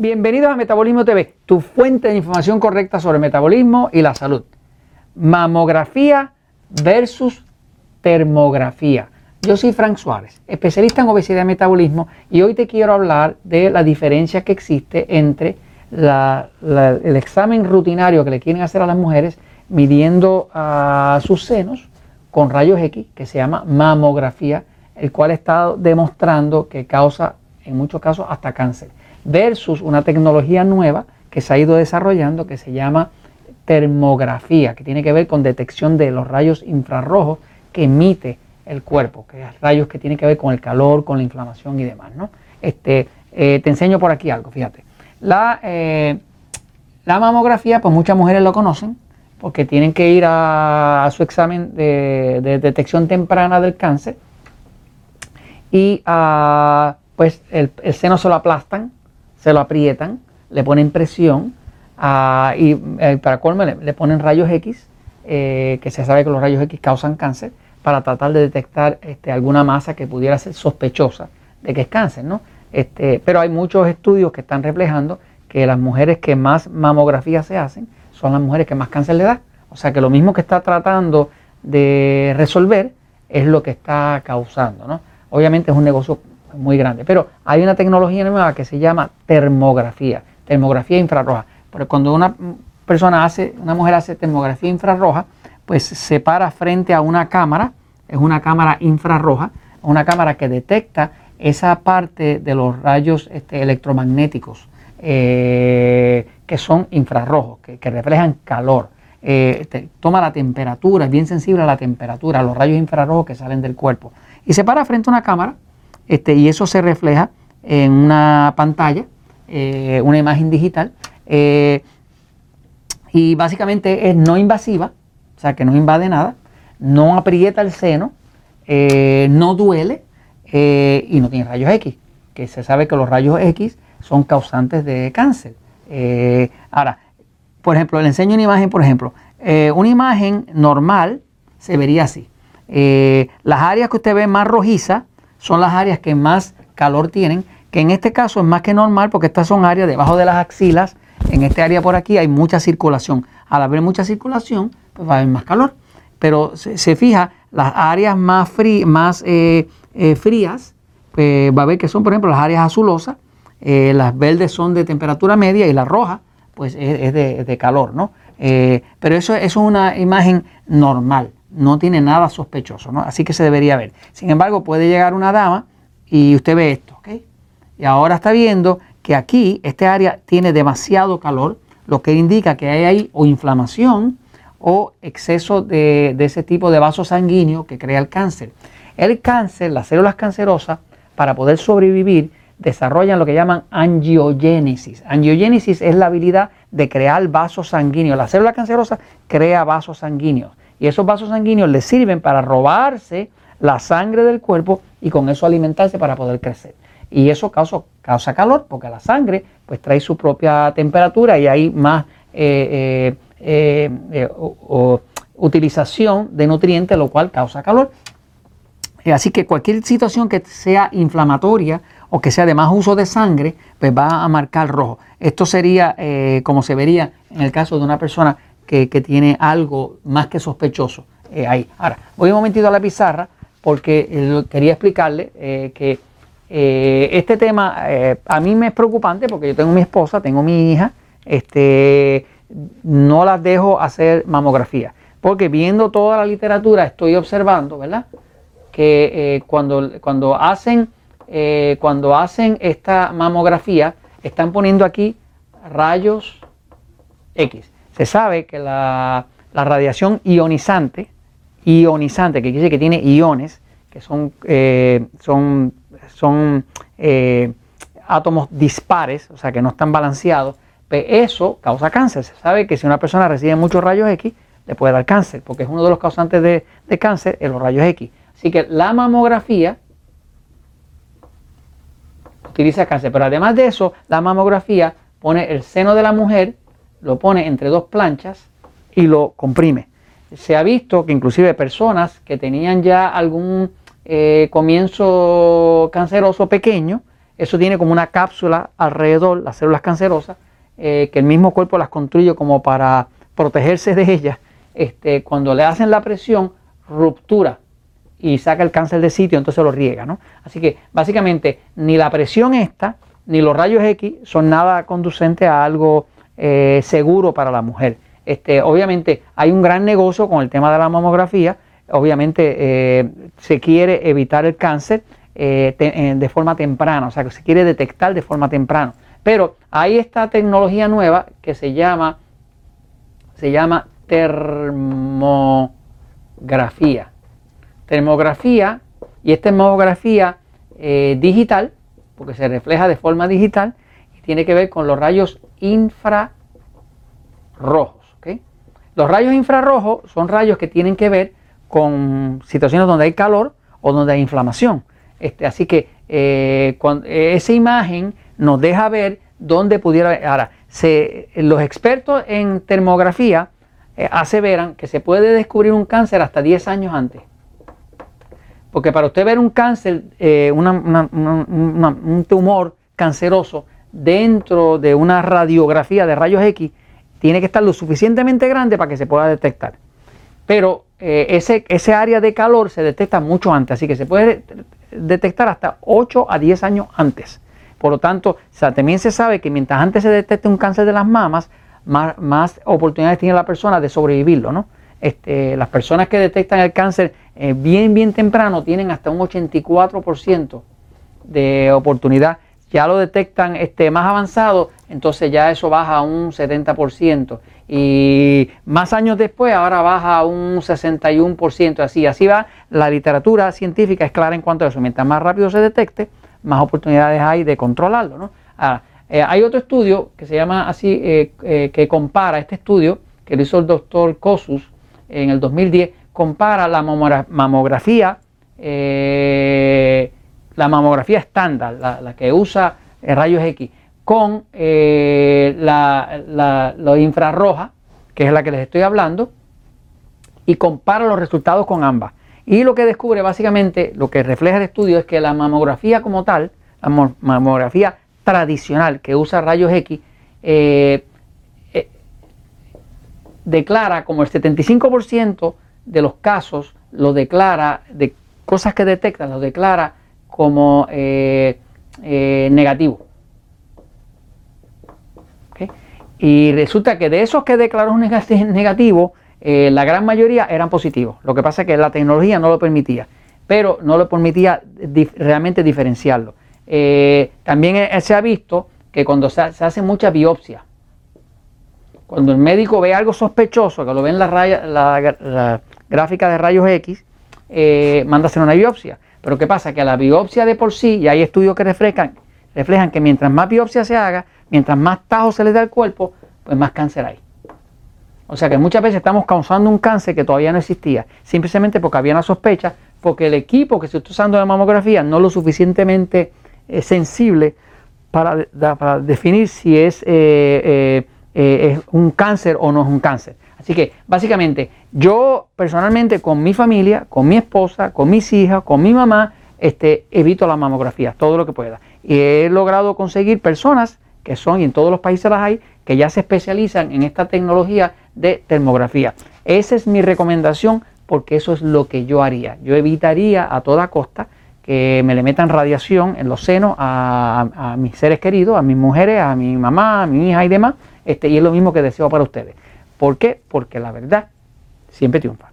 Bienvenidos a Metabolismo TV, tu fuente de información correcta sobre metabolismo y la salud. Mamografía versus termografía. Yo soy Frank Suárez, especialista en obesidad y metabolismo, y hoy te quiero hablar de la diferencia que existe entre el examen rutinario que le quieren hacer a las mujeres midiendo a sus senos con rayos X, que se llama mamografía, el cual estado demostrando que causa en muchos casos hasta cáncer versus una tecnología nueva que se ha ido desarrollando que se llama termografía, que tiene que ver con detección de los rayos infrarrojos que emite el cuerpo, que es rayos que tienen que ver con el calor, con la inflamación y demás. ¿no? Este, eh, te enseño por aquí algo, fíjate. La, eh, la mamografía, pues muchas mujeres lo conocen, porque tienen que ir a, su examen de, detección temprana del cáncer y ah, pues el, el, seno se lo aplastan se lo aprietan, le ponen presión ah, y eh, para colmo le, ponen rayos X, eh, que se sabe que los rayos X causan cáncer, para tratar de detectar este, alguna masa que pudiera ser sospechosa de que es cáncer. ¿no? Este, pero hay muchos estudios que están reflejando que las mujeres que más mamografía se hacen son las mujeres que más cáncer le da. O sea que lo mismo que está tratando de resolver es lo que está causando. ¿no? Obviamente es un negocio muy grande. Pero hay una tecnología nueva que se llama termografía, termografía infrarroja. Porque cuando una persona hace, una mujer hace termografía infrarroja, pues se para frente a una cámara, es una cámara infrarroja, una cámara que detecta esa parte de los rayos este, electromagnéticos eh, que son infrarrojos, que, reflejan calor. Eh, toma la temperatura, es bien sensible a la temperatura, a los rayos infrarrojos que salen del cuerpo. Y se para frente a una cámara este, y eso se refleja en una pantalla, eh, una imagen digital, eh, y básicamente es no invasiva, o sea que no invade nada, no aprieta el seno, eh, no duele y no tiene rayos X, que se sabe que los rayos X son causantes de cáncer. ahora, por ejemplo, le enseño una imagen, por ejemplo, una imagen normal se vería así. las áreas que usted ve más rojizas son las áreas que más calor tienen, que en este caso es más que normal porque estas son áreas debajo de las axilas, en este área por aquí hay mucha circulación. Al haber mucha circulación, pues va a haber más calor. Pero se, fija, las áreas más, más eh, eh, frías, pues va a ver que son, por ejemplo, las áreas azulosas, eh, las verdes son de temperatura media y la roja, pues es, de, calor, ¿no? pero eso es una imagen normal no tiene nada sospechoso, ¿no? Así que se debería ver. Sin embargo, puede llegar una dama y usted ve esto, ¿ok? Y ahora está viendo que aquí, este área tiene demasiado calor, lo que indica que hay ahí o inflamación o exceso de, ese tipo de vaso sanguíneo que crea el cáncer. El cáncer, las células cancerosas, para poder sobrevivir, desarrollan lo que llaman angiogénesis. Angiogénesis es la habilidad de crear vasos sanguíneos. La célula cancerosa crea vasos sanguíneos y esos vasos sanguíneos le sirven para robarse la sangre del cuerpo y con eso alimentarse para poder crecer. Y eso causa, causa calor porque la sangre pues trae su propia temperatura y hay más eh, eh, eh, utilización de nutrientes, lo cual causa calor. Así que cualquier situación que sea inflamatoria o que sea de más uso de sangre, pues va a marcar rojo. Esto sería como se vería en el caso de una persona que, tiene algo más que sospechoso eh, ahí. Ahora, voy un momentito a la pizarra porque eh, quería explicarle eh, que este tema a mí me es preocupante porque yo tengo mi esposa, tengo mi hija, este, no las dejo hacer mamografía. Porque viendo toda la literatura estoy observando, ¿verdad? Que cuando, cuando, hacen, cuando hacen esta mamografía, están poniendo aquí rayos X. Se sabe que la, radiación ionizante, ionizante, que quiere decir que tiene iones, que son, eh, son, son eh, átomos dispares, o sea, que no están balanceados, pues eso causa cáncer. Se sabe que si una persona recibe muchos rayos X, le puede dar cáncer, porque es uno de los causantes de, de cáncer, en los rayos X. Así que la mamografía utiliza cáncer, pero además de eso, la mamografía pone el seno de la mujer lo pone entre dos planchas y lo comprime. Se ha visto que inclusive personas que tenían ya algún eh, comienzo canceroso pequeño, eso tiene como una cápsula alrededor, las células cancerosas, eh, que el mismo cuerpo las construye como para protegerse de ellas. Este, cuando le hacen la presión, ruptura y saca el cáncer de sitio, entonces lo riega. ¿no? Así que básicamente ni la presión esta, ni los rayos X son nada conducentes a algo eh, seguro para la mujer. Este, obviamente hay un gran negocio con el tema de la mamografía, obviamente eh, se quiere evitar el cáncer eh, de forma temprana, o sea que se quiere detectar de forma temprana. Pero hay esta tecnología nueva que se llama, se llama termografía. Termografía, y esta termografía digital, porque se refleja de forma digital, tiene que ver con los rayos infrarrojos. Los rayos infrarrojos son rayos que tienen que ver con situaciones donde hay calor o donde hay inflamación. Este, así que eh, esa imagen nos deja ver dónde pudiera. Ahora, los expertos en termografía eh, aseveran que se puede descubrir un cáncer hasta 10 años antes. Porque para usted ver un cáncer, eh, un tumor canceroso dentro de una radiografía de rayos X, tiene que estar lo suficientemente grande para que se pueda detectar. Pero eh, ese, ese área de calor se detecta mucho antes, así que se puede detectar hasta 8 a 10 años antes. Por lo tanto, también se sabe que mientras antes se detecte un cáncer de las mamas, más, oportunidades tiene la persona de sobrevivirlo. ¿no? Este, las personas que detectan el cáncer eh, bien, bien temprano tienen hasta un 84% de oportunidad. Ya lo detectan este, más avanzado, entonces ya eso baja a un 70%. Y más años después, ahora baja a un 61%. Así, así va. La literatura científica es clara en cuanto a eso. Mientras más rápido se detecte, más oportunidades hay de controlarlo. ¿no? Eh, hay otro estudio que se llama así, eh, eh, que compara este estudio, que lo hizo el doctor Cosus en el 2010, compara la mamografía, la mamografía estándar, la, que usa rayos X, con la, la, infrarroja, que es la que les estoy hablando, y compara los resultados con ambas. Y lo que descubre básicamente, lo que refleja el estudio es que la mamografía como tal, la mamografía tradicional que usa rayos X eh, eh, declara como el 75% de los casos lo declara, de cosas que detecta, lo declara como eh, negativo. Y resulta que de esos que declaró negativo, la gran mayoría eran positivos. Lo que pasa es que la tecnología no lo permitía, pero no lo permitía realmente diferenciarlo. Eh, también e, se ha visto que cuando se, hace mucha biopsia, cuando el médico ve algo sospechoso, que lo ve en la, gráfica de rayos X, eh, manda a hacer una biopsia. Pero ¿qué pasa? Que la biopsia de por sí, y hay estudios que reflejan, reflejan que mientras más biopsia se haga, mientras más tajo se le da al cuerpo, pues más cáncer hay. O sea que muchas veces estamos causando un cáncer que todavía no existía, simplemente porque había una sospecha, porque el equipo que se está usando de mamografía no lo suficientemente es sensible para, para, definir si es, eh, eh, eh, es un cáncer o no es un cáncer. Así que básicamente yo personalmente con mi familia, con mi esposa, con mis hijas, con mi mamá, este, evito la mamografía, todo lo que pueda. Y he logrado conseguir personas que son, y en todos los países las hay, que ya se especializan en esta tecnología de termografía. Esa es mi recomendación porque eso es lo que yo haría. Yo evitaría a toda costa que me le metan radiación en los senos a, mis seres queridos, a mis mujeres, a mi mamá, a mi hija y demás. Este, y es lo mismo que deseo para ustedes. ¿Por qué? Porque la verdad siempre triunfa.